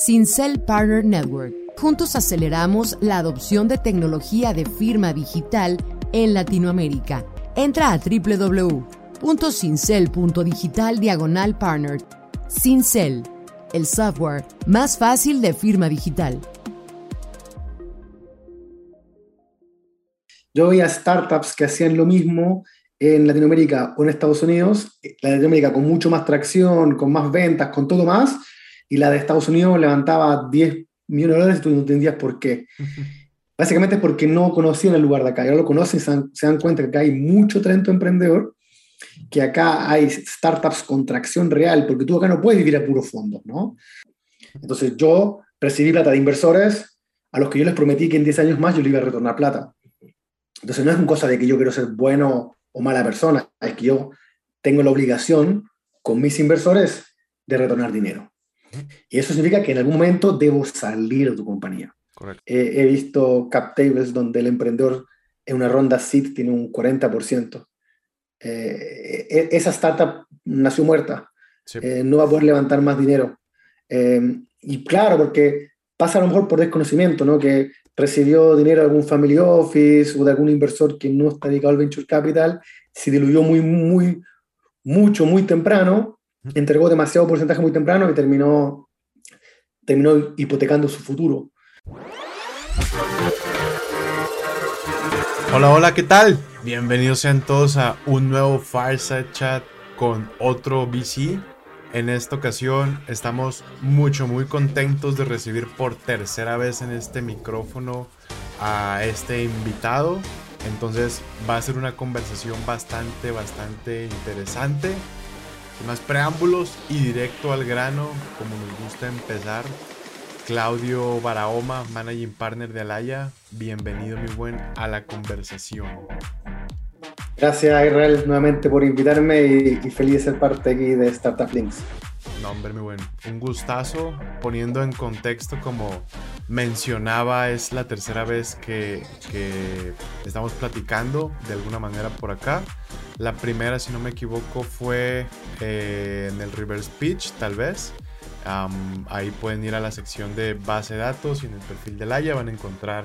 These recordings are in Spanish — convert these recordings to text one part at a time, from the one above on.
Sincel Partner Network. Juntos aceleramos la adopción de tecnología de firma digital en Latinoamérica. Entra a www.cincel.digital diagonal partner. Cincel, el software más fácil de firma digital. Yo veía startups que hacían lo mismo en Latinoamérica o en Estados Unidos, de Latinoamérica con mucho más tracción, con más ventas, con todo más, y la de Estados Unidos levantaba 10 millones de dólares y tú no entendías por qué. Básicamente es porque no conocían el lugar de acá. Y ahora lo conocen y se dan, cuenta que acá hay mucho talento emprendedor, que acá hay startups con tracción real, porque tú acá no puedes vivir a puro fondos, ¿no? Entonces yo recibí plata de inversores a los que yo les prometí que en 10 años más yo le iba a retornar plata. Entonces no es una cosa de que yo quiero ser bueno o mala persona, es que yo tengo la obligación con mis inversores de retornar dinero. Y eso significa que en algún momento debo salir de tu compañía. he visto cap tables donde el emprendedor en una ronda SIT tiene un 40%. Eh, e, esa startup nació muerta. Eh, no va a poder levantar más dinero. Eh, y claro, porque pasa a lo mejor por desconocimiento, ¿no? Que recibió dinero de algún family office o de algún inversor que no está dedicado al venture capital, se diluyó muy, muy, mucho, muy temprano entregó demasiado porcentaje muy temprano y terminó, terminó hipotecando su futuro. Hola, hola, ¿qué tal? Bienvenidos sean todos a un nuevo Fireside Chat con otro VC. En esta ocasión estamos mucho, muy contentos de recibir por tercera vez en este micrófono a este invitado. Entonces va a ser una conversación bastante, bastante interesante. Más preámbulos y directo al grano, como nos gusta empezar. Claudio Barahoma, Managing Partner de Alaya, bienvenido mi buen a la conversación. Gracias Israel nuevamente por invitarme y, feliz de ser parte aquí de Startup Links. No, hombre, mi buen. Un gustazo. Poniendo en contexto, como mencionaba, es la tercera vez que, estamos platicando de alguna manera por acá. La primera, si no me equivoco, fue eh, en el reverse pitch, tal vez. ahí pueden ir a la sección de base de datos y en el perfil de Laia van a encontrar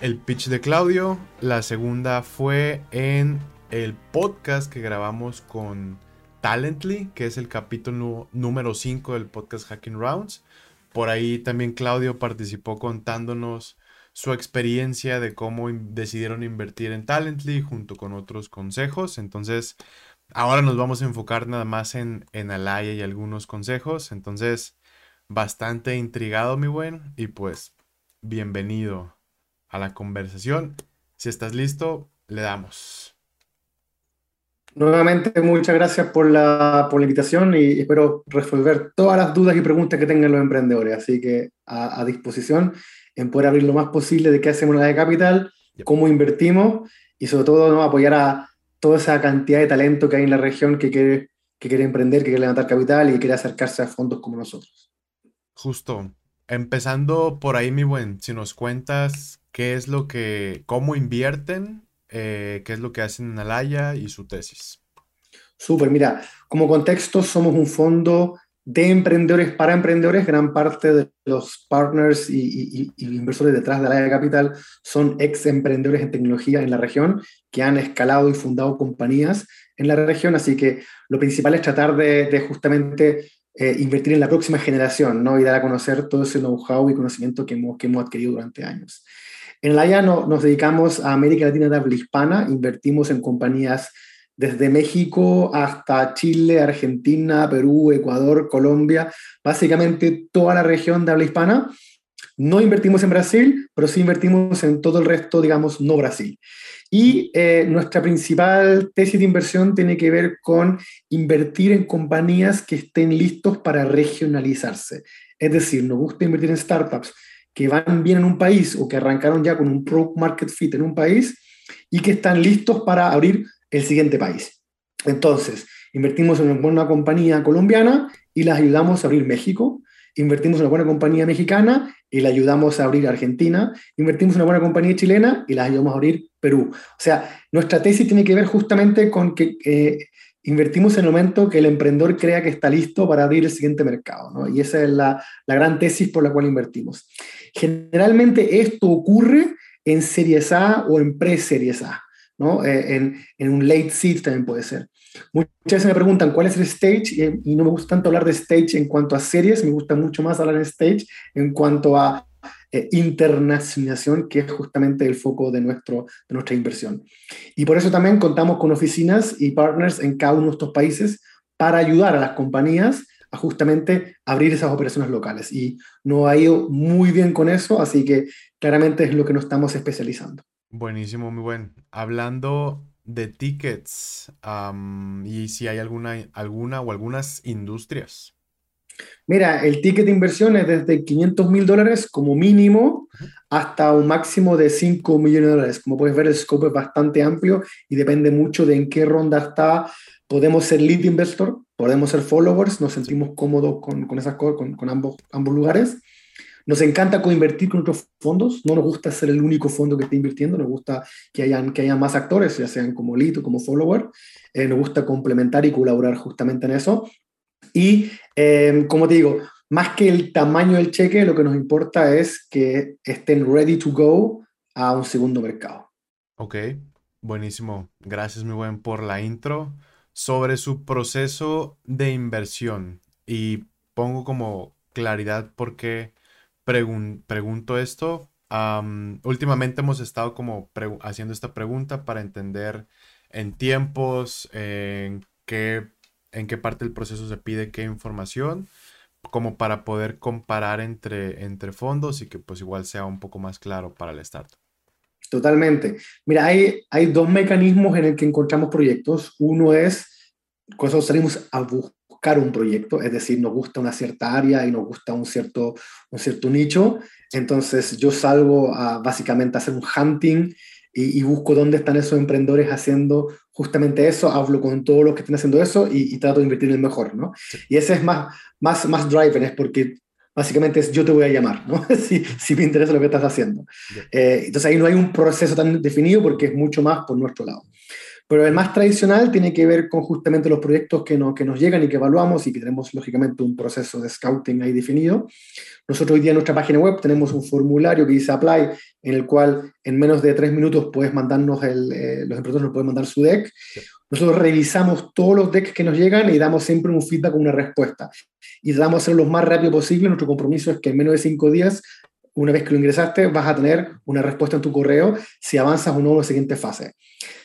el pitch de Claudio. La segunda fue en el podcast que grabamos con Talently, que es el capítulo número 5 del podcast Hacking Rounds. Por ahí también Claudio participó contándonos su experiencia de cómo decidieron invertir en Talently junto con otros consejos. Entonces, ahora nos vamos a enfocar nada más en, en Alaya y algunos consejos. Entonces, bastante intrigado, mi buen. Y pues, bienvenido a la conversación. Si estás listo, le damos. Nuevamente, muchas gracias por la, por la invitación y espero resolver todas las dudas y preguntas que tengan los emprendedores. Así que a, a disposición en poder abrir lo más posible de qué hacemos en la de capital, cómo invertimos y sobre todo ¿no? apoyar a toda esa cantidad de talento que hay en la región que quiere, que quiere emprender, que quiere levantar capital y quiere acercarse a fondos como nosotros. Justo. Empezando por ahí, mi buen, si nos cuentas qué es lo que, cómo invierten, eh, qué es lo que hacen en Alaya y su tesis. Súper, mira, como contexto somos un fondo de emprendedores para emprendedores, gran parte de los partners y, inversores detrás de la de capital son ex emprendedores en tecnología en la región que han escalado y fundado compañías en la región, así que lo principal es tratar de, justamente eh, invertir en la próxima generación ¿no? y dar a conocer todo ese know-how y conocimiento que hemos, que hemos adquirido durante años. En la no, nos dedicamos a América Latina de habla hispana, invertimos en compañías desde México hasta Chile, Argentina, Perú, Ecuador, Colombia, básicamente toda la región de habla hispana. No invertimos en Brasil, pero sí invertimos en todo el resto, digamos, no Brasil. Y eh, nuestra principal tesis de inversión tiene que ver con invertir en compañías que estén listos para regionalizarse. Es decir, nos gusta invertir en startups que van bien en un país o que arrancaron ya con un product market fit en un país y que están listos para abrir el siguiente país. Entonces, invertimos en una buena compañía colombiana y las ayudamos a abrir México. Invertimos en una buena compañía mexicana y la ayudamos a abrir Argentina. Invertimos en una buena compañía chilena y la ayudamos a abrir Perú. O sea, nuestra tesis tiene que ver justamente con que invertimos en el momento que el emprendedor crea que está listo para abrir el siguiente mercado, ¿no? Y esa es la, la gran tesis por la cual invertimos. Generalmente esto ocurre en Series A o en pre-Series A, ¿no? Eh, en, en, un late seed también puede ser. Muchas veces me preguntan cuál es el stage y, no me gusta tanto hablar de stage en cuanto a series, me gusta mucho más hablar de stage en cuanto a eh, internacionalización, que es justamente el foco de, nuestro, de nuestra inversión. Y por eso también contamos con oficinas y partners en cada uno de estos países para ayudar a las compañías a justamente abrir esas operaciones locales. Y no ha ido muy bien con eso, así que claramente es lo que nos estamos especializando. Buenísimo, muy buen. Hablando de tickets y si hay alguna, alguna o algunas industrias. Mira, el ticket de inversión es desde 500 mil dólares como mínimo hasta un máximo de 5 millones de dólares. Como puedes ver, el scope es bastante amplio y depende mucho de en qué ronda está. Podemos ser lead investor, podemos ser followers, nos sentimos cómodos con, con esas cosas, con, con ambos, ambos lugares. Nos encanta coinvertir con otros fondos, no nos gusta ser el único fondo que esté invirtiendo, nos gusta que hayan, que haya más actores, ya sean como lead o como follower, eh, nos gusta complementar y colaborar justamente en eso. Y, eh, como te digo, más que el tamaño del cheque, lo que nos importa es que estén ready to go a un segundo mercado. Ok, buenísimo. Gracias, muy buen, por la intro sobre su proceso de inversión. Y pongo como claridad porque pregunto esto. últimamente hemos estado como haciendo esta pregunta para entender en tiempos, en qué, en qué parte del proceso se pide qué información, como para poder comparar entre, entre fondos y que pues igual sea un poco más claro para el startup. Totalmente. Mira, hay, hay dos mecanismos en el que encontramos proyectos. Uno es cuando salimos a buscar un proyecto, es decir, nos gusta una cierta área y nos gusta un cierto, un cierto nicho, entonces yo salgo a básicamente a hacer un hunting y, busco dónde están esos emprendedores haciendo justamente eso, hablo con todos los que están haciendo eso y, trato de invertir en el mejor, ¿no? Y ese es más, más, más driver, es porque básicamente es yo te voy a llamar, ¿no? si, si me interesa lo que estás haciendo. Eh, entonces ahí no hay un proceso tan definido porque es mucho más por nuestro lado. Pero el más tradicional tiene que ver con justamente los proyectos que, no, que nos llegan y que evaluamos y que tenemos lógicamente un proceso de scouting ahí definido. Nosotros hoy día en nuestra página web tenemos un formulario que dice Apply, en el cual en menos de tres minutos puedes mandarnos, el, eh, los emprendedores nos pueden mandar su deck. Nosotros revisamos todos los decks que nos llegan y damos siempre un feedback, una respuesta. Y tratamos de hacerlo lo más rápido posible. Nuestro compromiso es que en menos de cinco días una vez que lo ingresaste, vas a tener una respuesta en tu correo si avanzas o no en la siguiente fase.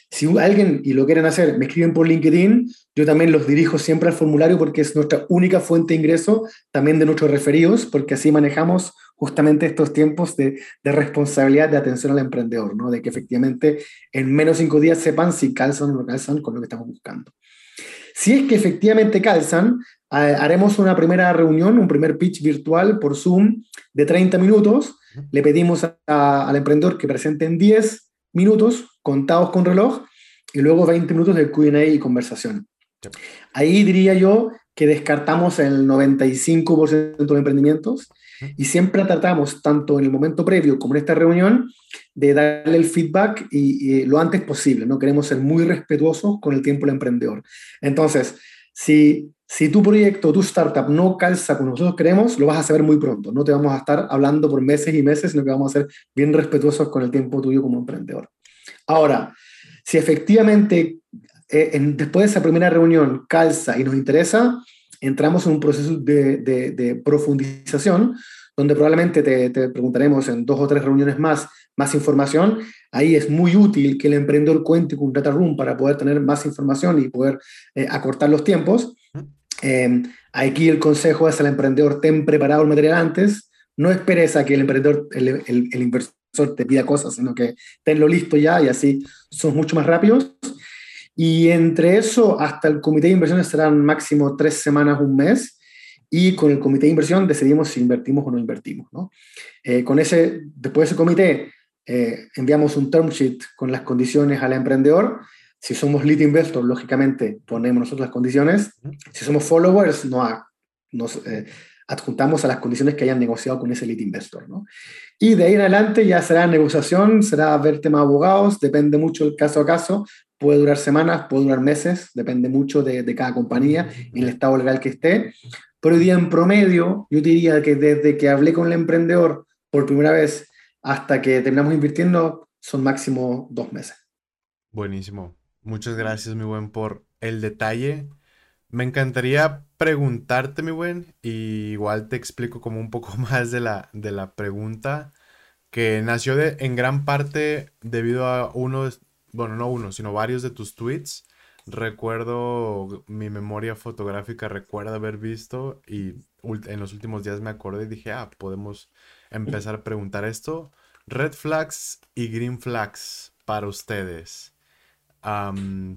Si alguien y lo quieren hacer, me escriben por LinkedIn, yo también los dirijo siempre al formulario porque es nuestra única fuente de ingreso, también de nuestros referidos, porque así manejamos justamente estos tiempos de, de responsabilidad de atención al emprendedor, ¿no? de que efectivamente en menos cinco días sepan si calzan o no calzan con lo que estamos buscando. Si es que efectivamente calzan, haremos una primera reunión, un primer pitch virtual por Zoom de 30 minutos. Le pedimos al emprendedor que presente en 10 minutos contados con reloj y luego 20 minutos de Q&A y conversación. Ahí diría yo que descartamos el 95% de emprendimientos y siempre tratamos, tanto en el momento previo como en esta reunión, de darle el feedback y, lo antes posible. No queremos ser muy respetuosos con el tiempo del emprendedor. Entonces, si, si tu proyecto, tu startup no calza como nosotros queremos, lo vas a saber muy pronto. No te vamos a estar hablando por meses y meses, sino que vamos a ser bien respetuosos con el tiempo tuyo como emprendedor. Ahora, si efectivamente eh, después de esa primera reunión calza y nos interesa, entramos en un proceso de, profundización donde probablemente te, preguntaremos en dos o tres reuniones más más información. Ahí es muy útil que el emprendedor cuente con un data room para poder tener más información y poder eh, acortar los tiempos. Eh, aquí el consejo es al emprendedor, ten preparado el material antes, no esperes a que el emprendedor, el, el, el inversor te pida cosas, sino que tenlo listo ya y así son mucho más rápidos. Y entre eso hasta el comité de inversiones serán máximo tres semanas, un mes. Y con el comité de inversión decidimos si invertimos o no invertimos. ¿no? Eh, con ese, después de ese comité, eh, enviamos un term sheet con las condiciones al emprendedor. Si somos lead investor, lógicamente ponemos nosotros las condiciones. Si somos followers, no, nos eh, adjuntamos a las condiciones que hayan negociado con ese lead investor. ¿no? Y de ahí en adelante ya será negociación, será ver tema abogados, depende mucho el caso a caso, puede durar semanas, puede durar meses, depende mucho de, de cada compañía y el estado legal que esté. Pero hoy día en promedio, yo diría que desde que hablé con el emprendedor por primera vez hasta que terminamos invirtiendo, son máximo dos meses. Buenísimo. Muchas gracias, mi buen, por el detalle. Me encantaría preguntarte, mi buen, y igual te explico como un poco más de la, de la pregunta, que nació de, en gran parte debido a uno, bueno, no uno, sino varios de tus tweets. Recuerdo, mi memoria fotográfica recuerda haber visto y en los últimos días me acordé y dije, ah, podemos empezar a preguntar esto. Red flags y green flags para ustedes.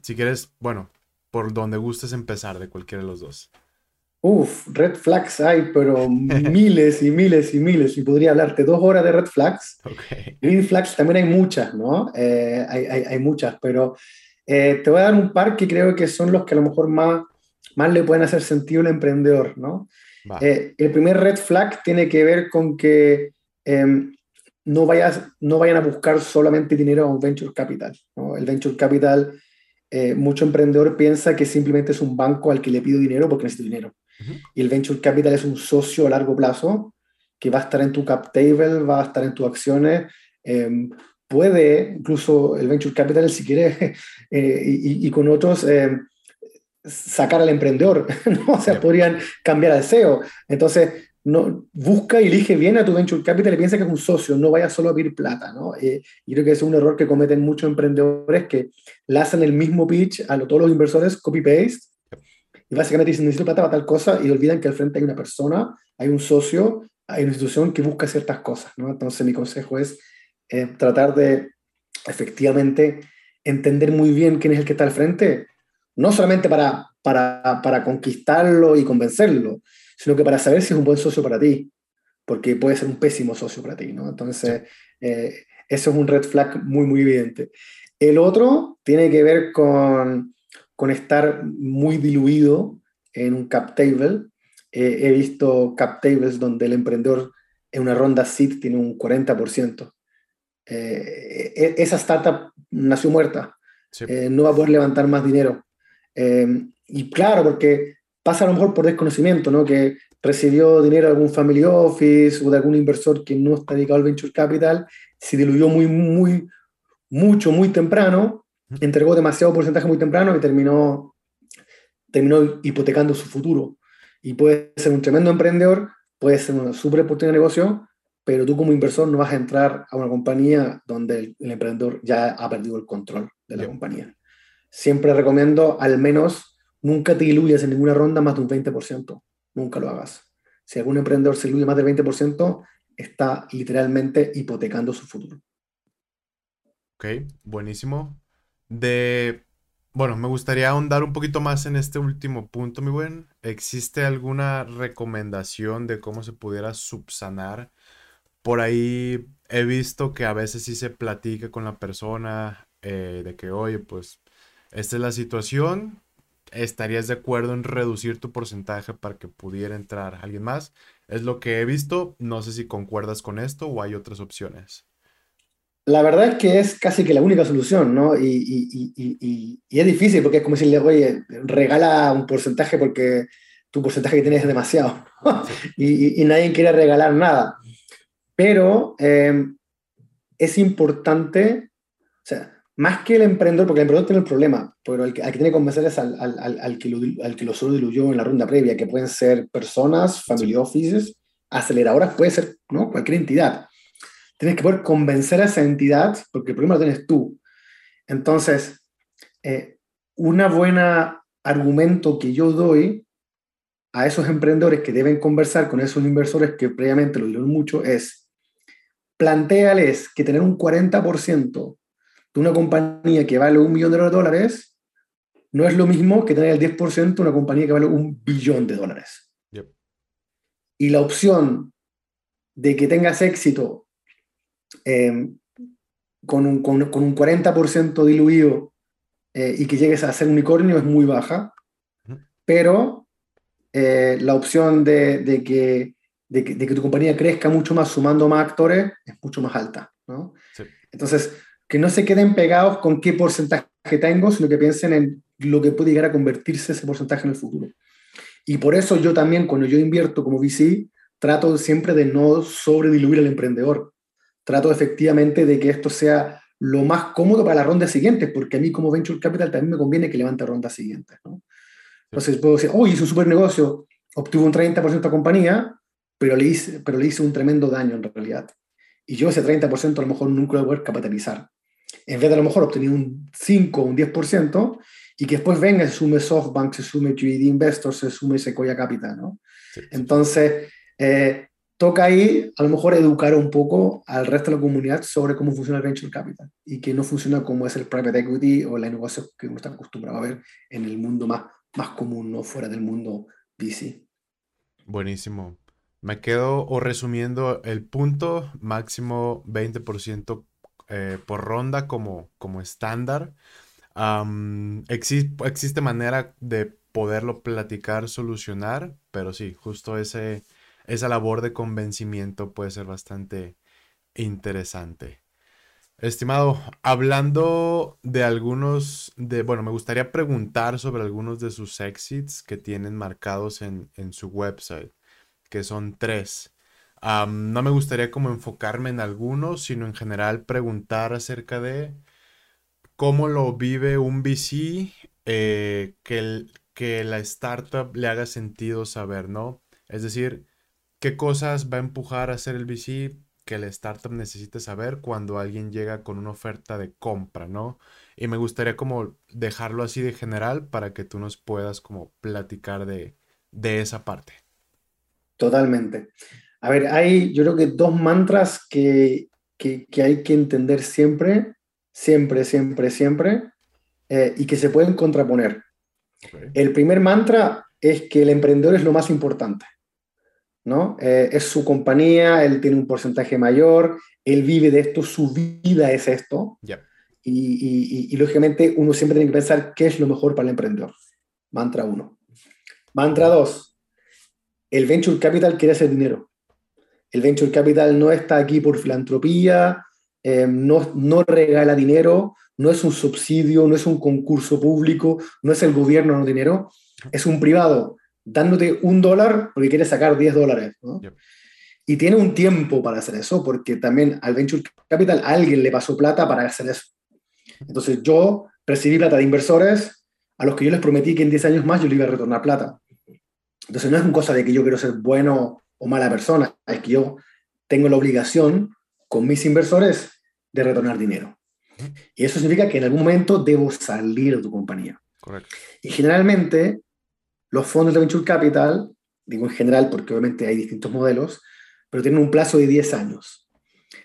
si quieres, bueno, por donde gustes empezar de cualquiera de los dos. Uf, red flags hay, pero miles y miles y miles. Y podría hablarte dos horas de red flags. Green flags también hay muchas, ¿no? Eh, hay, hay, hay, muchas, pero eh, te voy a dar un par que creo que son los que a lo mejor más, más le pueden hacer sentido al emprendedor, ¿no? Eh, el primer red flag tiene que ver con que em, no, vayas, no vayan a buscar solamente dinero a un venture capital. El venture capital, eh, mucho emprendedor piensa que simplemente es un banco al que le pido dinero porque necesito dinero. Y el venture capital es un socio a largo plazo que va a estar en tu cap table, va a estar en tus acciones. Em, puede, incluso el venture capital, si quiere, eh, y, con otros, em, sacar al emprendedor, ¿no? O sea, podrían cambiar al CEO. Entonces, no, busca y elige bien a tu venture capital y piensa que es un socio, no vaya solo a pedir plata, ¿no? Eh, y creo que es un error que cometen muchos emprendedores que hacen el mismo pitch a todos los inversores, copy-paste, y básicamente dicen, necesito plata para tal cosa, y olvidan que al frente hay una persona, hay un socio, hay una institución que busca ciertas cosas, ¿no? Entonces mi consejo es eh, tratar de efectivamente entender muy bien quién es el que está al frente, no solamente para, para, para conquistarlo y convencerlo, sino que para saber si es un buen socio para ti, porque puede ser un pésimo socio para ti, ¿no? Entonces, eh, eso es un red flag muy, muy evidente. El otro tiene que ver con, con estar muy diluido en un cap table. Eh, he visto cap tables donde el emprendedor en una ronda seed tiene un 40%. Eh, e, esa startup nació muerta. no va a poder levantar más dinero. y claro, porque pasa a lo mejor por desconocimiento, ¿no? Que recibió dinero de algún family office o de algún inversor que no está dedicado al venture capital, se diluyó muy, muy, mucho, muy temprano, entregó demasiado porcentaje muy temprano y terminó, terminó hipotecando su futuro. Y puede ser un tremendo emprendedor, puede ser una super oportunidad de negocio, pero tú como inversor no vas a entrar a una compañía donde el, emprendedor ya ha perdido el control de la compañía. Siempre recomiendo al menos Nunca te diluyas en ninguna ronda más de un 20%. Nunca lo hagas. Si algún emprendedor se diluye más del 20%, está literalmente hipotecando su futuro. Ok, buenísimo. De, bueno, me gustaría ahondar un poquito más en este último punto, mi buen. ¿Existe alguna recomendación de cómo se pudiera subsanar? Por ahí he visto que a veces sí se platica con la persona eh, de que, oye, pues esta es la situación, ¿estarías de acuerdo en reducir tu porcentaje para que pudiera entrar alguien más? Es lo que he visto. No sé si concuerdas con esto o hay otras opciones. La verdad es que es casi que la única solución, ¿no? Y, y, y, y es difícil porque es como decirle, oye, regala un porcentaje porque tu porcentaje que tienes es demasiado. y, nadie quiere regalar nada. Pero eh, es importante, o sea, más que el emprendedor, porque el emprendedor tiene el problema, pero hay que tiene que convencer es al, al, al, que lo, al que lo solo diluyó en la ronda previa, que pueden ser personas, family offices, aceleradoras, puede ser ¿no? cualquier entidad. Tienes que poder convencer a esa entidad, porque el problema lo tienes tú. Entonces, eh, una buena argumento que yo doy a esos emprendedores que deben conversar con esos inversores que previamente lo dieron mucho es, planteales que tener un 40% de una compañía que vale un millón de dólares no es lo mismo que tener el 10% de una compañía que vale un billón de dólares. Y la opción de que tengas éxito em, con, un, con, un 40% diluido eh, y que llegues a ser unicornio es muy baja, pero eh, la opción de, de, que, de, que, de, que, tu compañía crezca mucho más sumando más actores es mucho más alta. ¿no? Entonces, que no se queden pegados con qué porcentaje tengo, sino que piensen en lo que puede llegar a convertirse ese porcentaje en el futuro. Y por eso yo también, cuando yo invierto como VC, trato siempre de no sobrediluir al emprendedor. Trato efectivamente de que esto sea lo más cómodo para las rondas siguientes, porque a mí como Venture Capital también me conviene que levante rondas siguientes. ¿no? Entonces puedo decir, uy, hizo un super negocio, obtuvo un 30% de compañía, pero le, hice, pero le hice un tremendo daño en realidad. Y yo ese 30% a lo mejor nunca lo voy a poder capitalizar. En vez de a lo mejor obtener un 5 o un 10%, y que después venga, se sume SoftBank, se sume QED Investors, se sume Sequoia Capital, ¿no? Entonces, eh, toca ahí a lo mejor educar un poco al resto de la comunidad sobre cómo funciona el venture capital y que no funciona como es el private equity o la negocio que uno está acostumbrado a ver en el mundo más, más común, no fuera del mundo VC. Buenísimo. Me quedo o resumiendo el punto máximo 20% eh, por ronda como, como estándar. existe manera de poderlo platicar, solucionar, pero sí, justo ese, esa labor de convencimiento puede ser bastante interesante. Estimado, hablando de algunos de, bueno, me gustaría preguntar sobre algunos de sus exits que tienen marcados en, su website, que son tres. no me gustaría como enfocarme en algunos, sino en general preguntar acerca de cómo lo vive un VC, eh, que, que la startup le haga sentido saber, ¿no? Es decir, qué cosas va a empujar a hacer el VC que la startup necesite saber cuando alguien llega con una oferta de compra, ¿no? Y me gustaría como dejarlo así de general para que tú nos puedas como platicar de, esa parte. Totalmente. A ver, hay yo creo que dos mantras que, hay que entender siempre, siempre, siempre, siempre, eh, y que se pueden contraponer. El primer mantra es que el emprendedor es lo más importante. ¿No? Eh, es su compañía, él tiene un porcentaje mayor, él vive de esto, su vida es esto. Y, lógicamente uno siempre tiene que pensar qué es lo mejor para el emprendedor. Mantra uno. Mantra dos. El venture capital quiere hacer dinero. El venture capital no está aquí por filantropía, eh, no, no regala dinero, no es un subsidio, no es un concurso público, no es el gobierno no dinero, es un privado dándote un dólar porque quieres sacar 10 dólares. Y tiene un tiempo para hacer eso, porque también al Venture Capital alguien le pasó plata para hacer eso. Entonces yo recibí plata de inversores a los que yo les prometí que en 10 años más yo le iba a retornar plata. Entonces no es una cosa de que yo quiero ser bueno o mala persona, es que yo tengo la obligación con mis inversores de retornar dinero. Y eso significa que en algún momento debo salir de tu compañía. Correcto. Y generalmente los fondos de Venture Capital, digo en general porque obviamente hay distintos modelos, pero tienen un plazo de 10 años.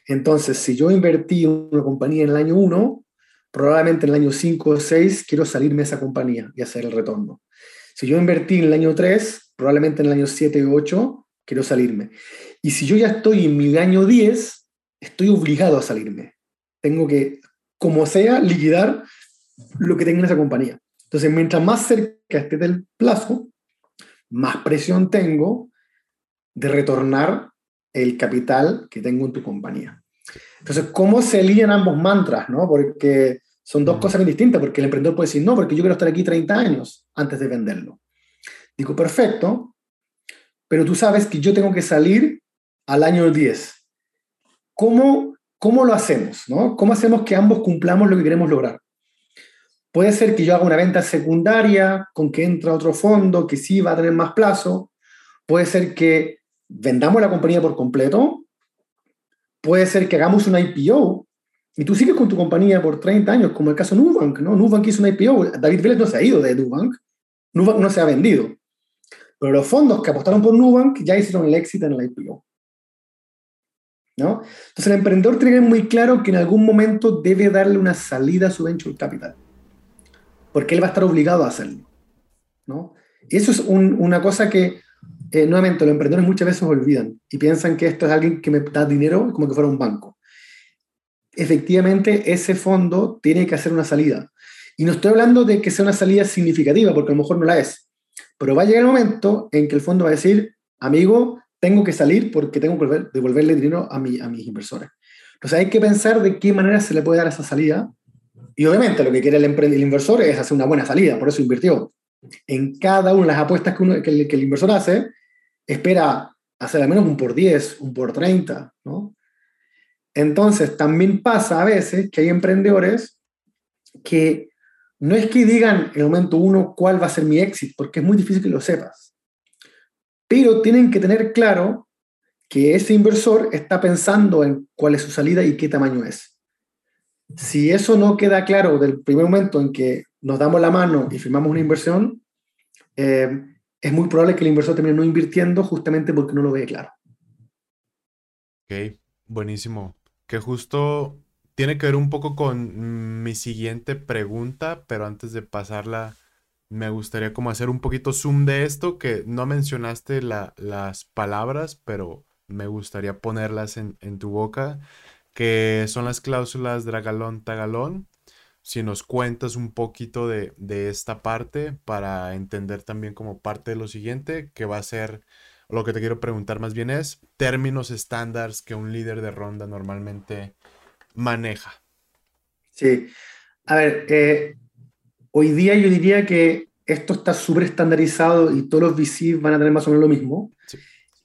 Entonces, si yo invertí en una compañía en el año 1, probablemente en el año 5 o 6 quiero salirme de esa compañía y hacer el retorno. Si yo invertí en el año 3, probablemente en el año 7 o 8 quiero salirme. Y si yo ya estoy en mi año 10, estoy obligado a salirme. Tengo que, como sea, liquidar lo que tenga en esa compañía. Entonces, mientras más cerca esté del plazo, más presión tengo de retornar el capital que tengo en tu compañía. Entonces, ¿cómo se lían ambos mantras? ¿no? Porque son dos cosas muy distintas, porque el emprendedor puede decir, no, porque yo quiero estar aquí 30 años antes de venderlo. Digo, perfecto, pero tú sabes que yo tengo que salir al año 10. ¿Cómo, cómo lo hacemos? ¿no? ¿Cómo hacemos que ambos cumplamos lo que queremos lograr? Puede ser que yo haga una venta secundaria con que entra otro fondo que sí va a tener más plazo. Puede ser que vendamos la compañía por completo. Puede ser que hagamos una IPO y tú sigues con tu compañía por 30 años, como el caso Nubank, ¿no? Nubank hizo una IPO. David Vélez no se ha ido de Nubank. Nubank no se ha vendido. Pero los fondos que apostaron por Nubank ya hicieron el éxito en la IPO. ¿No? Entonces el emprendedor tiene muy claro que en algún momento debe darle una salida a su venture capital porque él va a estar obligado a hacerlo. ¿no? Y eso es una cosa que, eh, nuevamente, los emprendedores muchas veces olvidan y piensan que esto es alguien que me da dinero como que fuera un banco. Efectivamente, ese fondo tiene que hacer una salida. Y no estoy hablando de que sea una salida significativa, porque a lo mejor no la es. Pero va a llegar el momento en que el fondo va a decir, amigo, tengo que salir porque tengo que devolverle dinero a, mi, a mis inversores. Entonces hay que pensar de qué manera se le puede dar esa salida Y obviamente lo que quiere el, el, inversor es hacer una buena salida, por eso invirtió. En cada una de las apuestas que, uno, el, que el inversor hace, espera hacer al menos un por 10, un por 30, ¿no? Entonces, también pasa a veces que hay emprendedores que no es que digan en el momento uno cuál va a ser mi éxito, porque es muy difícil que lo sepas. Pero tienen que tener claro que ese inversor está pensando en cuál es su salida y qué tamaño es. Si eso no queda claro del primer momento en que nos damos la mano y firmamos una inversión, eh, es muy probable que el inversor termine no invirtiendo justamente porque no lo ve claro. Ok, buenísimo. Que justo tiene que ver un poco con mi siguiente pregunta, pero antes de pasarla, me gustaría como hacer un poquito zoom de esto, que no mencionaste las palabras, pero me gustaría ponerlas en, tu boca, que son las cláusulas dragalón-tagalón. Si nos cuentas un poquito de, de esta parte para entender también como parte de lo siguiente, que va a ser, lo que te quiero preguntar más bien es, términos estándares que un líder de ronda normalmente maneja? Sí. A ver, eh, hoy día yo diría que esto está súper estandarizado y todos los VCs van a tener más o menos lo mismo.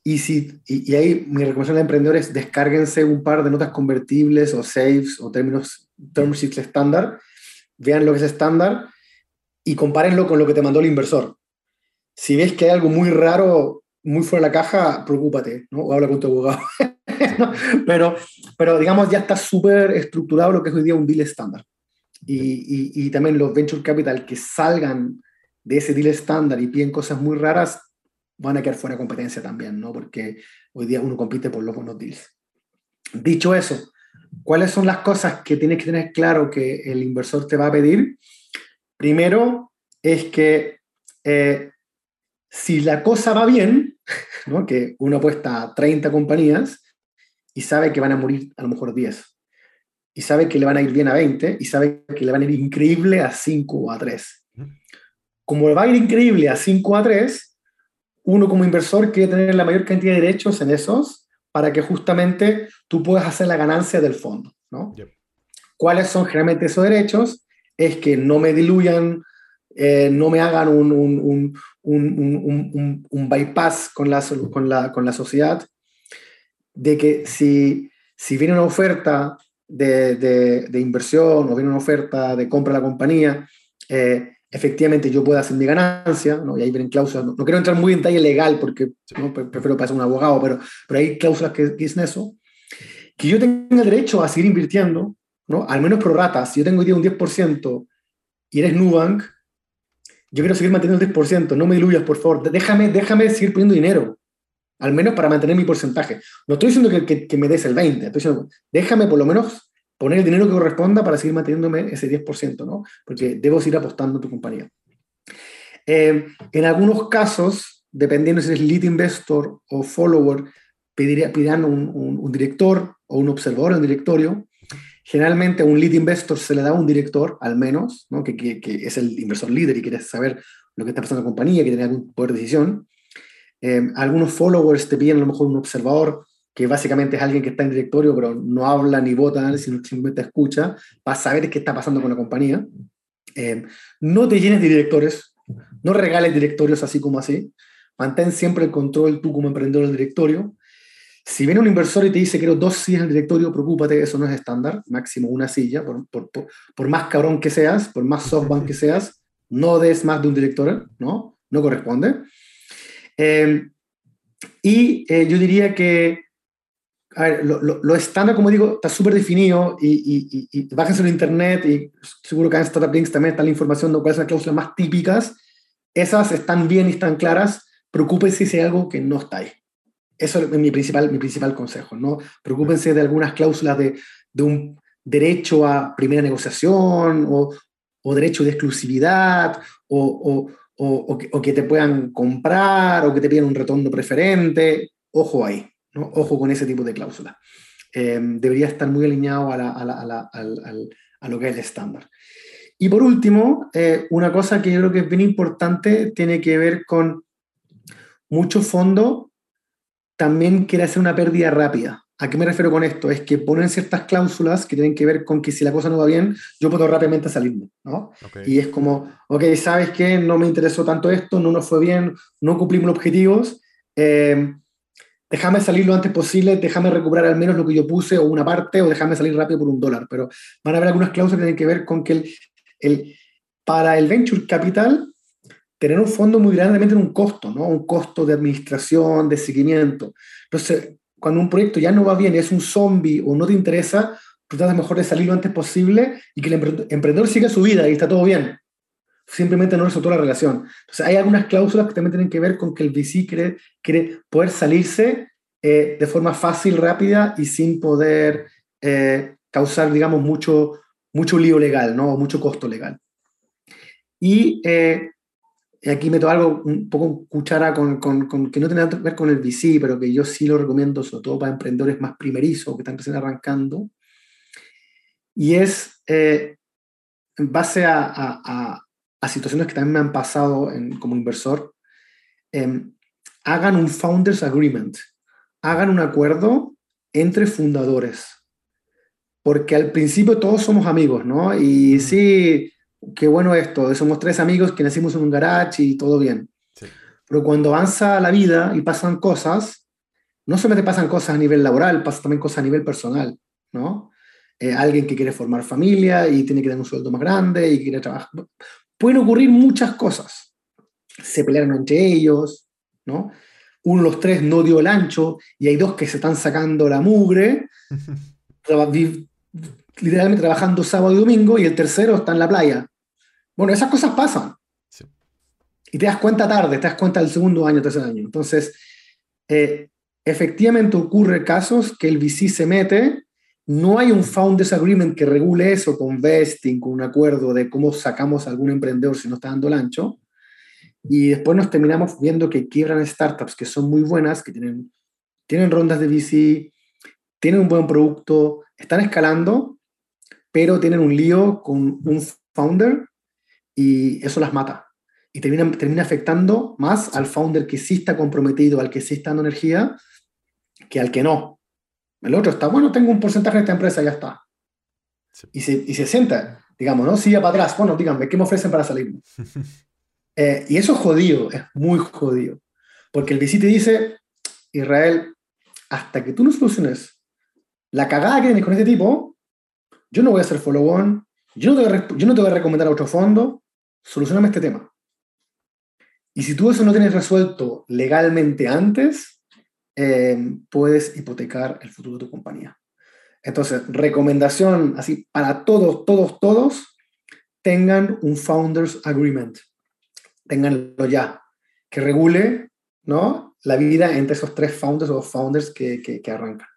Y, si, y, ahí mi recomendación a los emprendedores, descárguense un par de notas convertibles o saves o términos, term sheets estándar, vean lo que es estándar y compárenlo con lo que te mandó el inversor. Si ves que hay algo muy raro, muy fuera de la caja, preocúpate, ¿no? O habla con tu abogado. pero, pero digamos, ya está súper estructurado lo que es hoy día un deal estándar. Y, y, también los venture capital que salgan de ese deal estándar y piden cosas muy raras, van a quedar fuera de competencia también, ¿no? Porque hoy día uno compite por los buenos deals. Dicho eso, ¿cuáles son las cosas que tienes que tener claro que el inversor te va a pedir? Primero es que eh, si la cosa va bien, ¿no? que uno apuesta a 30 compañías, y sabe que van a morir a lo mejor 10. Y sabe que le van a ir bien a 20 y sabe que le van a ir increíble a 5 o a 3. Como le va a ir increíble a 5 a 3, uno como inversor quiere tener la mayor cantidad de derechos en esos para que justamente tú puedas hacer la ganancia del fondo. ¿no? ¿Cuáles son generalmente esos derechos? Es que no me diluyan, eh, no me hagan un, un, un, un bypass con la, con, la, con la sociedad, de que si, si viene una oferta de, de, inversión o viene una oferta de compra a la compañía, eh, efectivamente yo pueda hacer mi ganancia, ¿no? y ahí vienen cláusulas, no, quiero entrar muy en detalle legal porque ¿no? prefiero pasar un abogado, pero, pero hay cláusulas que, dicen eso, que yo tenga derecho a seguir invirtiendo, ¿no? al menos pro rata, si yo tengo hoy día un 10% y eres Nubank, yo quiero seguir manteniendo el 10%, no me diluyas, por favor, déjame, déjame seguir poniendo dinero, al menos para mantener mi porcentaje. No estoy diciendo que, que, me des el 20, estoy diciendo, déjame por lo menos poner el dinero que corresponda para seguir manteniéndome ese 10%, ¿no? Porque debo seguir apostando a tu compañía. Eh, en algunos casos, dependiendo si eres lead investor o follower, pediría, pedirán un, un, director o un observador en el directorio. Generalmente a un lead investor se le da un director, al menos, ¿no? que, que, que, es el inversor líder y quiere saber lo que está pasando en la compañía, que tiene algún poder de decisión. Eh, algunos followers te piden a lo mejor un observador, que básicamente es alguien que está en directorio, pero no habla ni vota, sino simplemente escucha, para saber qué está pasando con la compañía. Eh, no te llenes de directores, no regales directorios así como así. Mantén siempre el control tú como emprendedor del directorio. Si viene un inversor y te dice quiero dos sillas en el directorio, preocúpate, eso no es estándar, máximo una silla, por, por, por, más cabrón que seas, por más softbank que seas, no des más de un director, ¿no? No corresponde. Em, y eh, yo diría que, a ver, lo, estándar, como digo, está súper definido y, y, y, bájense en internet y seguro que en Startup Links también está la información de cuáles son las cláusulas más típicas. Esas están bien y están claras. Preocúpense si hay algo que no está ahí. Eso es mi principal, mi principal consejo. ¿no? Preocúpense de algunas cláusulas de, de un derecho a primera negociación o, o derecho de exclusividad o, o, que, te puedan comprar o que te pidan un retorno preferente. Ojo ahí, ¿no? ojo con ese tipo de cláusula. Eh, debería estar muy alineado a, a, lo que es el estándar. Y por último, eh, una cosa que yo creo que es bien importante tiene que ver con mucho fondo también quiere hacer una pérdida rápida. ¿A qué me refiero con esto? Es que ponen ciertas cláusulas que tienen que ver con que si la cosa no va bien, yo puedo rápidamente salirme, ¿no? Y es como, ok, ¿sabes qué? No me interesó tanto esto, no nos fue bien, no cumplimos los objetivos, eh, déjame salir lo antes posible, déjame recuperar al menos lo que yo puse o una parte, o déjame salir rápido por un dólar. Pero van a haber algunas cláusulas que tienen que ver con que el, para el venture capital, tener un fondo muy grande también tiene un costo, ¿no? Un costo de administración, de seguimiento. Entonces, cuando un proyecto ya no va bien, es un zombie o no te interesa, tú tratas mejor de salir lo antes posible y que el emprendedor siga su vida y está todo bien. Simplemente no resultó la relación. Entonces, hay algunas cláusulas que también tienen que ver con que el VC quiere, poder salirse eh, de forma fácil, rápida y sin poder eh, causar, digamos, mucho, mucho lío legal, ¿no? O mucho costo legal. Y eh, aquí meto algo un poco cuchara con, con, que no tiene nada que ver con el VC, pero que yo sí lo recomiendo, sobre todo para emprendedores más primerizos que están recién arrancando. Y es en base a, situaciones que también me han pasado en, como inversor, em, hagan un Founders Agreement, hagan un acuerdo entre fundadores. Porque al principio todos somos amigos, ¿no? Y sí, qué bueno esto, somos tres amigos que nacimos en un garage y todo bien. Pero cuando avanza la vida y pasan cosas, no solamente pasan cosas a nivel laboral, pasan también cosas a nivel personal, ¿no? Eh, alguien que quiere formar familia y tiene que tener un sueldo más grande y quiere trabajar. Pueden ocurrir muchas cosas. Se pelearon entre ellos, ¿no? Uno de los tres no dio el ancho y hay dos que se están sacando la mugre, literalmente trabajando sábado y domingo, y el tercero está en la playa. Bueno, esas cosas pasan. Y te das cuenta tarde, te das cuenta el segundo año, tercer año. Entonces, eh, efectivamente ocurre casos que el VC se mete, no hay un Founders Agreement que regule eso con vesting, con un acuerdo de cómo sacamos a algún emprendedor si no está dando el ancho, y después nos terminamos viendo que quiebran startups que son muy buenas, que tienen, rondas de VC, tienen un buen producto, están escalando, pero tienen un lío con un founder y eso las mata. Y termina, termina afectando más al founder que sí está comprometido, al que sí está dando energía, que al que no. El otro está, bueno, tengo un porcentaje de esta empresa, ya está. Y, se, y se sienta, digamos, ¿no? Sigue para atrás, bueno, díganme, ¿qué me ofrecen para salir? eh, y eso es jodido, es muy jodido. Porque el VC te dice, Israel, hasta que tú no soluciones la cagada que tienes con este tipo, yo no voy a hacer follow-on, yo, no yo no te voy a recomendar a otro fondo, solucioname este tema. Y si tú eso no tienes resuelto legalmente antes, eh, puedes hipotecar el futuro de tu compañía. Entonces, recomendación así para todos, todos, todos, tengan un Founders Agreement. Tenganlo ya, que regule ¿no? la vida entre esos tres founders o founders que, que, que arrancan.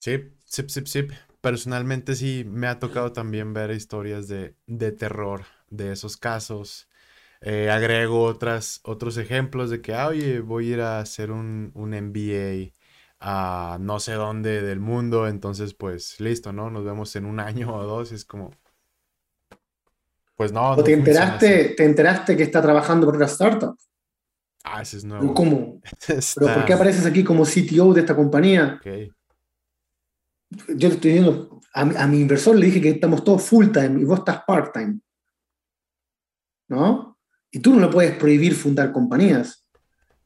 Sí, sí, sí, sí. Personalmente sí me ha tocado también ver historias de, de terror de esos casos. Eh, agrego otras, otros ejemplos de que, ah, oye, voy a ir a hacer un, un MBA a no sé dónde del mundo, entonces pues listo, ¿no? Nos vemos en un año o dos y es como... Pues no. ¿O te, enteraste, te enteraste que está trabajando por una startup? Ah, ese es nuevo. ¿Cómo? ¿Pero por qué apareces aquí como CTO de esta compañía? Yo te estoy diciendo, a, a, mi inversor le dije que estamos todos full time y vos estás part time. ¿no? Y tú no le puedes prohibir fundar compañías.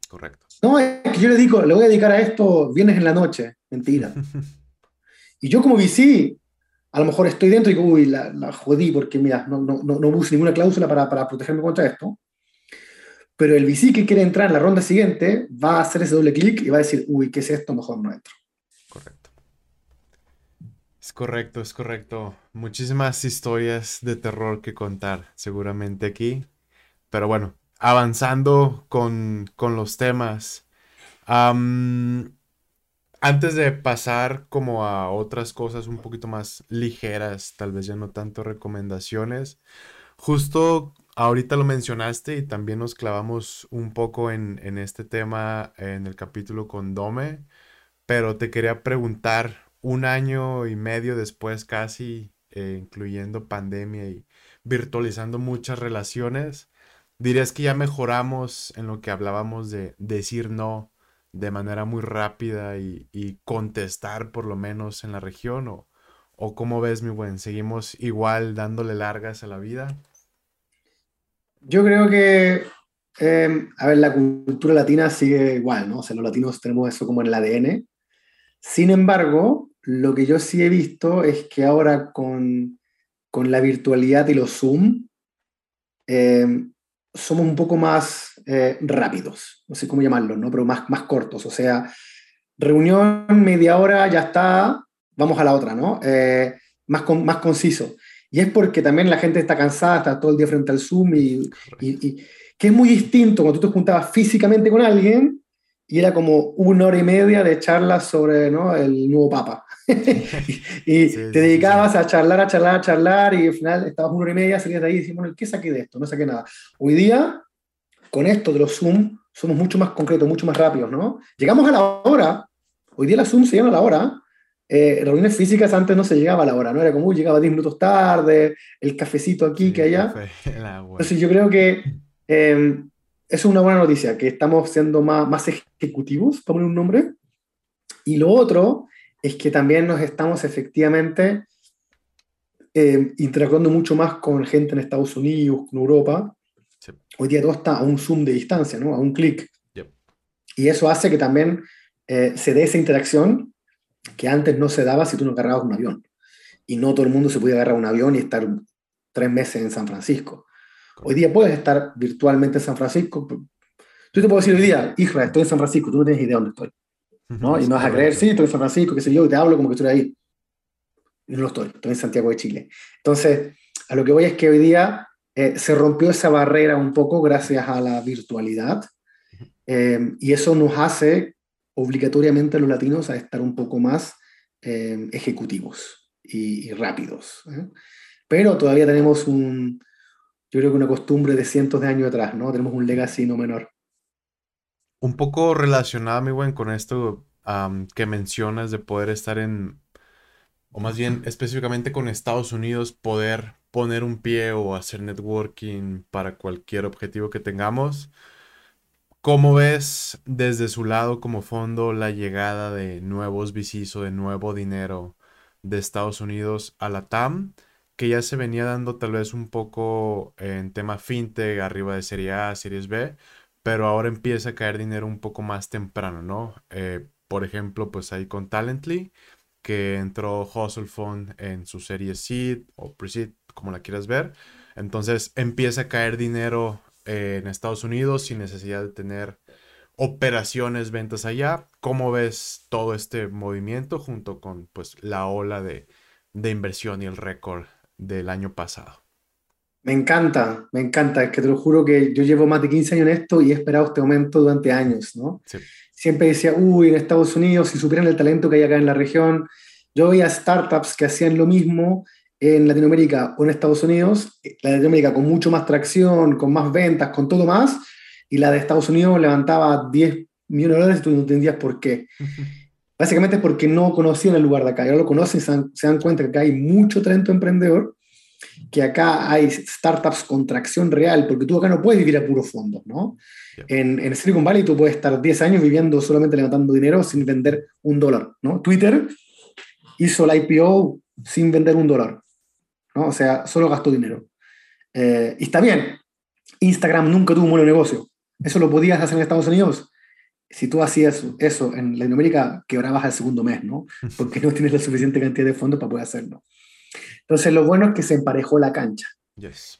Correcto. No, es que yo le digo, le voy a dedicar a esto viernes en la noche. Mentira. y yo como VC, a lo mejor estoy dentro y digo, uy, la, la jodí porque, mira, no, no, no, no puse ninguna cláusula para, para protegerme contra esto. Pero el VC que quiere entrar en la ronda siguiente va a hacer ese doble clic y va a decir, uy, ¿qué es esto? Mejor no entro. Correcto. Es correcto, es correcto. Muchísimas historias de terror que contar, seguramente aquí. Pero bueno, avanzando con, los temas. antes de pasar como a otras cosas un poquito más ligeras, tal vez ya no tanto recomendaciones, justo ahorita lo mencionaste y también nos clavamos un poco en, en este tema en el capítulo con Dome, pero te quería preguntar un año y medio después casi, eh, incluyendo pandemia y virtualizando muchas relaciones, dirías que ya mejoramos en lo que hablábamos de decir no de manera muy rápida y, contestar por lo menos en la región? ¿O, o cómo ves, mi buen? ¿Seguimos igual dándole largas a la vida? Yo creo que, em, a ver, la cultura latina sigue igual, ¿no? O sea, los latinos tenemos eso como en el ADN. Sin embargo, lo que yo sí he visto es que ahora con, con la virtualidad y los Zoom, em, somos un poco más eh, rápidos, no sé cómo llamarlo, ¿no? pero más, más cortos. O sea, reunión media hora, ya está, vamos a la otra, ¿no? Eh, más, con, más conciso. Y es porque también la gente está cansada, está todo el día frente al Zoom y, que es muy distinto cuando tú te juntabas físicamente con alguien y era como una hora y media de charlas sobre ¿no? el nuevo Papa. y te dedicabas a charlar, a charlar, a charlar y al final estabas una hora y media, salías de ahí y decías, bueno, ¿qué saqué de esto? No saqué nada. Hoy día, con esto de los Zoom, somos mucho más concretos, mucho más rápidos, ¿no? Llegamos a la hora, hoy día la Zoom se llama a la hora, eh, reuniones físicas antes no se llegaba a la hora, ¿no? Era como, llegaba 10 minutos tarde, el cafecito aquí, que allá. Entonces yo creo que eh, es una buena noticia, que estamos siendo más, más ejecutivos, para poner un nombre. Y lo otro es que también nos estamos efectivamente eh, interactuando mucho más con gente en Estados Unidos, con Europa. Hoy día todo está a un zoom de distancia, ¿no? A un clic. Y eso hace que también se dé esa interacción que antes no se daba si tú no agarrabas un avión. Y no todo el mundo se podía agarrar un avión y estar tres meses en San Francisco. Hoy día puedes estar virtualmente en San Francisco. Tú te puedes decir hoy día, hija, estoy en San Francisco, tú no tienes idea dónde estoy. ¿no? Y no vas a creer, sí, estoy en San Francisco, qué sé yo, y te hablo como que estoy ahí. Y no lo estoy, estoy en Santiago de Chile. Entonces, a lo que voy es que hoy día eh, se rompió esa barrera un poco gracias a la virtualidad. Eh, y eso nos hace obligatoriamente a los latinos a estar un poco más eh, ejecutivos y, rápidos. ¿eh? Pero todavía tenemos un, yo creo que una costumbre de cientos de años atrás, ¿no? Tenemos un legacy no menor. Un poco relacionado, mi buen, con esto que mencionas de poder estar en, o más bien específicamente con Estados Unidos, poder poner un pie o hacer networking para cualquier objetivo que tengamos. ¿Cómo ves desde su lado como fondo la llegada de nuevos VCs o de nuevo dinero de Estados Unidos a la TAM? Que ya se venía dando tal vez un poco en tema fintech, arriba de Serie A, Series B, pero ahora empieza a caer dinero un poco más temprano, ¿no? Eh, por ejemplo, pues ahí con Talently, que entró Hustle Fund en su serie Seed o Pre-Seed, como la quieras ver. Entonces empieza a caer dinero en Estados Unidos sin necesidad de tener operaciones, ventas allá. ¿Cómo ves todo este movimiento junto con pues, la ola de, inversión y el récord del año pasado? Me encanta, me encanta. Es que te lo juro que yo llevo más de 15 años en esto y he esperado este momento durante años, ¿no? Siempre decía, uy, en Estados Unidos, si supieran el talento que hay acá en la región. Yo veía startups que hacían lo mismo en Latinoamérica o en Estados Unidos, la de Latinoamérica con mucho más tracción, con más ventas, con todo más, y la de Estados Unidos levantaba 10 millones de dólares y tú no entendías por qué. Básicamente es porque no conocían el lugar de acá, ya lo conocen, se dan, cuenta que acá hay mucho talento emprendedor, que acá hay startups con tracción real, porque tú acá no puedes vivir a puro fondo, ¿no? En, en, Silicon Valley tú puedes estar 10 años viviendo solamente levantando dinero sin vender un dólar, ¿no? Twitter hizo la IPO sin vender un dólar. ¿no? O sea, solo gastó dinero. Eh, y está bien, Instagram nunca tuvo un buen negocio. Eso lo podías hacer en Estados Unidos. Si tú hacías eso en Latinoamérica, quebrabas al segundo mes, ¿no? Porque no tienes la suficiente cantidad de fondos para poder hacerlo. Entonces, lo bueno es que se emparejó la cancha.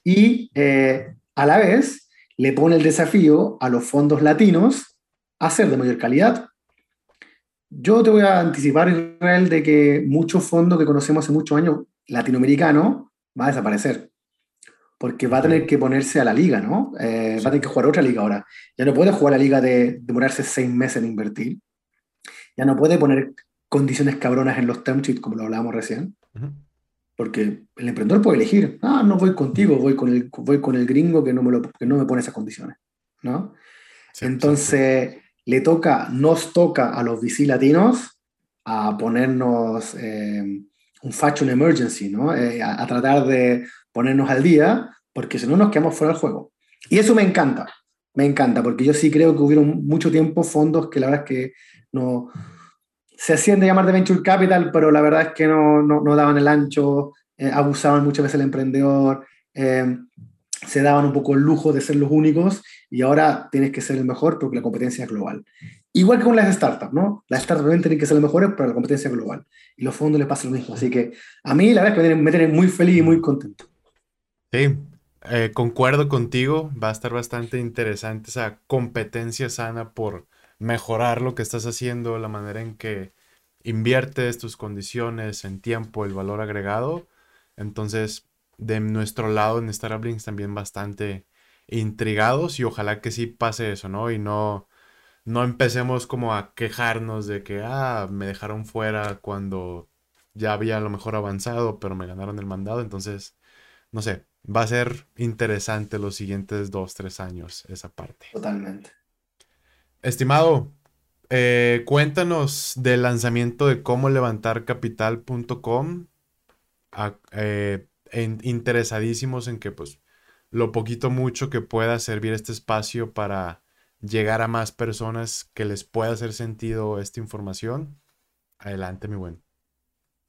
Y eh, a la vez le pone el desafío a los fondos latinos a ser de mayor calidad. Yo te voy a anticipar, Israel, de que muchos fondos que conocemos hace muchos años latinoamericano va a desaparecer. Porque va a tener que ponerse a la liga, ¿no? Eh, va a tener que jugar otra liga ahora. Ya no puede jugar la liga de demorarse seis meses en invertir. Ya no puede poner condiciones cabronas en los term sheets, como lo hablábamos recién. Porque el emprendedor puede elegir, ah, no voy contigo, voy con el, voy con el gringo que no me, lo, que no me pone esas condiciones, ¿no? Entonces, le toca, nos toca a los VC latinos a ponernos eh, un fashion emergency, ¿no? Eh, a, tratar de ponernos al día, porque si no nos quedamos fuera del juego. Y eso me encanta, me encanta, porque yo sí creo que hubieron mucho tiempo fondos que la verdad es que no se hacían de llamar de Venture Capital, pero la verdad es que no, no, daban el ancho, eh, abusaban muchas veces el emprendedor, eh, se daban un poco el lujo de ser los únicos y ahora tienes que ser el mejor porque la competencia es global. Igual que con las startups, ¿no? Las startups también tienen que ser las mejores, pero la competencia global. Y los fondos les pasa lo mismo. Así que a mí la verdad es que me tienen muy feliz y muy contento. Sí, eh, concuerdo contigo. Va a estar bastante interesante esa competencia sana por mejorar lo que estás haciendo, la manera en que inviertes tus condiciones en tiempo, el valor agregado. Entonces, de nuestro lado en Startup también bastante intrigados y ojalá que sí pase eso, ¿no? Y no, no empecemos como a quejarnos de que, ah, me dejaron fuera cuando ya había a lo mejor avanzado, pero me ganaron el mandado. Entonces, no sé, va a ser interesante los siguientes dos, tres años esa parte. Totalmente. Estimado, eh, cuéntanos del lanzamiento de cómo levantar capital.com. Eh, interesadísimos en que pues lo poquito mucho que pueda servir este espacio para llegar a más personas que les pueda hacer sentido esta información. Adelante, mi buen.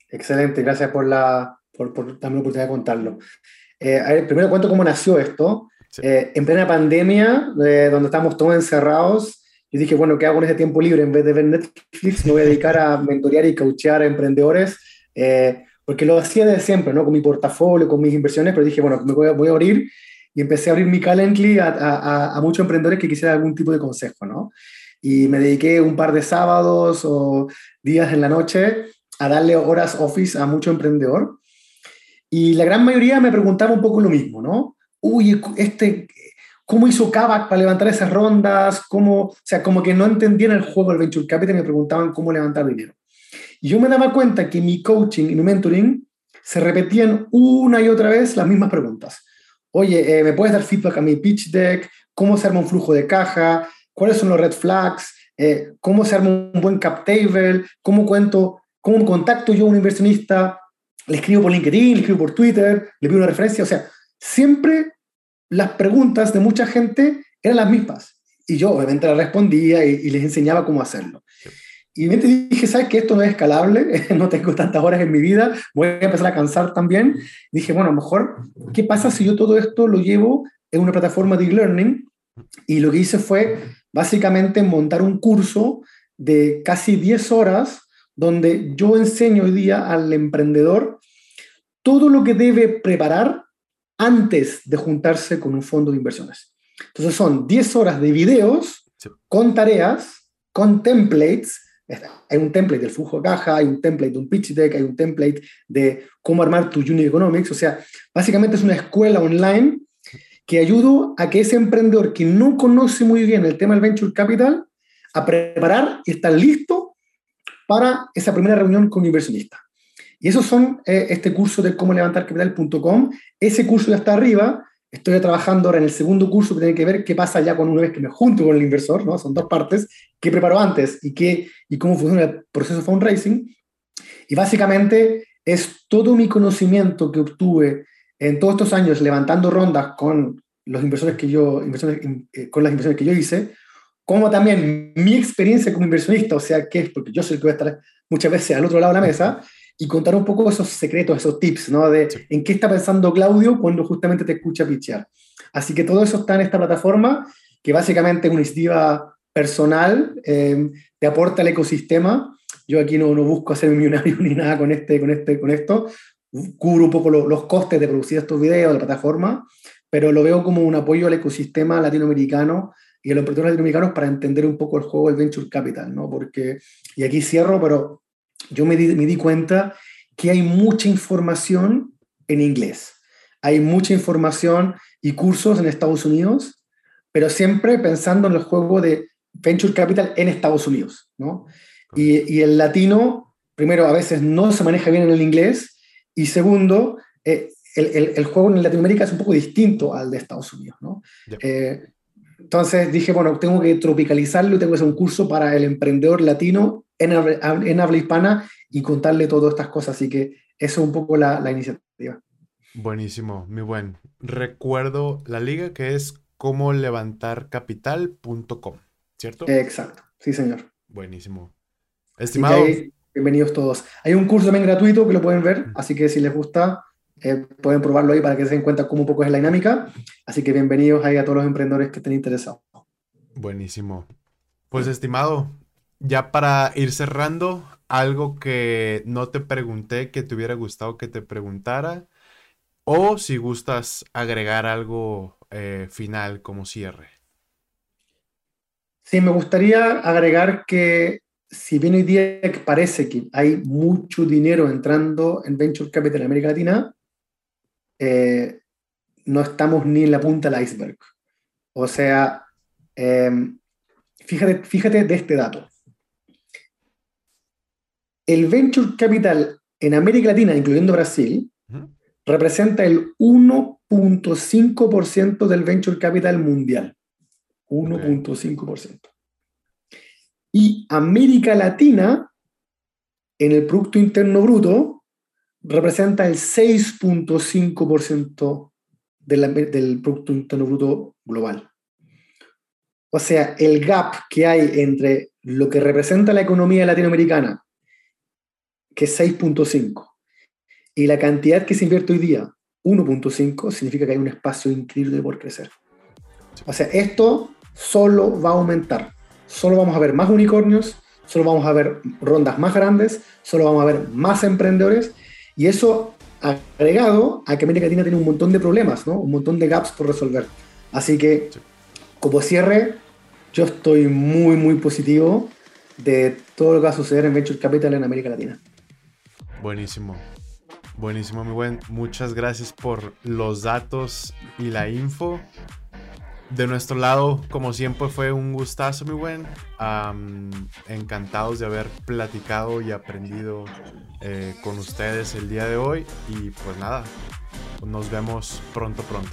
Excelente, gracias por, la, por, por darme la oportunidad de contarlo. Eh, primero cuento cómo nació esto. Eh, en plena pandemia, donde estábamos todos encerrados, yo dije, bueno, ¿qué hago en ese tiempo libre? En vez de ver Netflix, me voy a dedicar a mentorear y coachear a emprendedores. Eh, porque lo hacía desde siempre, ¿no? Con mi portafolio, con mis inversiones, pero dije, bueno, me voy a, voy a abrir y empecé a abrir mi Calendly a, a, a, muchos emprendedores que quisieran algún tipo de consejo, ¿no? Y me dediqué un par de sábados o días en la noche a darle horas office a mucho emprendedor. Y la gran mayoría me preguntaba un poco lo mismo, ¿no? Uy, este, ¿cómo hizo Kavak para levantar esas rondas? ¿Cómo, o sea, como que no entendían el juego del Venture Capital y me preguntaban cómo levantar dinero. Y yo me daba cuenta que mi coaching y mi mentoring se repetían una y otra vez las mismas preguntas. Oye, eh, ¿me puedes dar feedback a mi pitch deck? ¿Cómo se arma un flujo de caja? ¿Cuáles son los red flags? Eh, ¿Cómo se arma un buen cap table? ¿Cómo cuento? ¿Cómo contacto yo a un inversionista? Le escribo por LinkedIn, le escribo por Twitter, le pido una referencia. O sea, siempre las preguntas de mucha gente eran las mismas. Y yo obviamente las respondía y, y les enseñaba cómo hacerlo. Y me dije, ¿sabes que esto no es escalable? no tengo tantas horas en mi vida, voy a empezar a cansar también. dije, bueno, a lo mejor, ¿qué pasa si yo todo esto lo llevo en una plataforma de e-learning? Y lo que hice fue básicamente montar un curso de casi 10 horas donde yo enseño hoy día al emprendedor todo lo que debe preparar antes de juntarse con un fondo de inversiones. Entonces son 10 horas de videos con tareas, con templates, hay un template del flujo de caja, hay un template de un pitch deck, hay un template de cómo armar tu Unit Economics. O sea, básicamente es una escuela online que ayuda a que ese emprendedor que no conoce muy bien el tema del Venture Capital, a preparar y estar listo para esa primera reunión con un inversionista. Y esos son eh, este curso de cómo levantar capital.com. Ese curso ya está arriba Estoy trabajando ahora en el segundo curso que tiene que ver qué pasa ya con una vez que me junto con el inversor, ¿no? Son dos partes, qué preparo antes y, qué, y cómo funciona el proceso de fundraising. Y básicamente es todo mi conocimiento que obtuve en todos estos años levantando rondas con los inversores que yo, inversiones, eh, con las inversiones que yo hice, como también mi experiencia como inversionista, o sea, que es porque yo soy el que voy a estar muchas veces al otro lado de la mesa, y contar un poco esos secretos, esos tips, ¿no? De en qué está pensando Claudio cuando justamente te escucha pitchear. Así que todo eso está en esta plataforma, que básicamente es una iniciativa personal, eh, te aporta al ecosistema. Yo aquí no, no busco hacer millonario ni nada con, este, con, este, con esto. Cubro un poco los costes de producir estos videos de la plataforma, pero lo veo como un apoyo al ecosistema latinoamericano y a los emprendedores latinoamericanos para entender un poco el juego del venture capital, ¿no? Porque, y aquí cierro, pero yo me di, me di cuenta que hay mucha información en inglés. Hay mucha información y cursos en Estados Unidos, pero siempre pensando en el juego de Venture Capital en Estados Unidos, ¿no? Y, y el latino, primero, a veces no se maneja bien en el inglés, y segundo, eh, el, el, el, juego en Latinoamérica es un poco distinto al de Estados Unidos, ¿no? Eh, entonces dije, bueno, tengo que tropicalizarlo tengo que hacer un curso para el emprendedor latino en, en habla hispana y contarle todas estas cosas. Así que eso es un poco la, la iniciativa. Buenísimo, muy buen. Recuerdo la liga que es como levantarcapital.com, ¿cierto? Exacto, sí, señor. Buenísimo. Estimado. bienvenidos todos. Hay un curso también gratuito que lo pueden ver, así que si les gusta, eh, pueden probarlo ahí para que se den cuenta cómo un poco es la dinámica. Así que bienvenidos ahí a todos los emprendedores que estén interesados. Buenísimo. Pues estimado, ya para ir cerrando, algo que no te pregunté que te hubiera gustado que te preguntara, o si gustas agregar algo eh, final como cierre. Sí, me gustaría agregar que si bien hoy día parece que hay mucho dinero entrando en Venture Capital en América Latina, eh, no estamos ni en la punta del iceberg. O sea, em, fíjate, fíjate de este dato. El Venture Capital en América Latina, incluyendo Brasil, representa el 1.5% del Venture Capital mundial. 1.5%. Y América Latina, en el Producto Interno Bruto, representa el 6.5% del Producto Interno Bruto global. O sea, el gap que hay entre lo que representa la economía latinoamericana, que es 6.5, y la cantidad que se invierte hoy día, 1.5, significa que hay un espacio increíble por crecer. O sea, esto solo va a aumentar. Solo vamos a ver más unicornios, solo vamos a ver rondas más grandes, solo vamos a ver más emprendedores. Y eso agregado a que América Latina tiene un montón de problemas, ¿no? un montón de gaps por resolver. Así que, como cierre, yo estoy muy, muy positivo de todo lo que va a suceder en Venture Capital en América Latina. Buenísimo. Buenísimo, mi buen. Muchas gracias por los datos y la info. De nuestro lado, como siempre, fue un gustazo, mi buen. encantados de haber platicado y aprendido eh, con ustedes el día de hoy. Y pues nada, nos vemos pronto, pronto.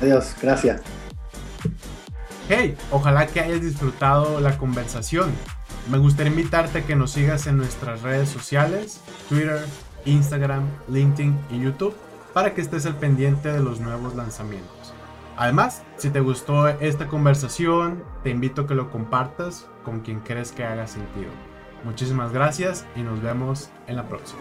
Adiós, gracias. Hey, ojalá que hayas disfrutado la conversación. Me gustaría invitarte a que nos sigas en nuestras redes sociales, Twitter, Instagram, LinkedIn y YouTube para que estés al pendiente de los nuevos lanzamientos. Además, si te gustó esta conversación, te invito a que lo compartas con quien crees que haga sentido. Muchísimas gracias y nos vemos en la próxima.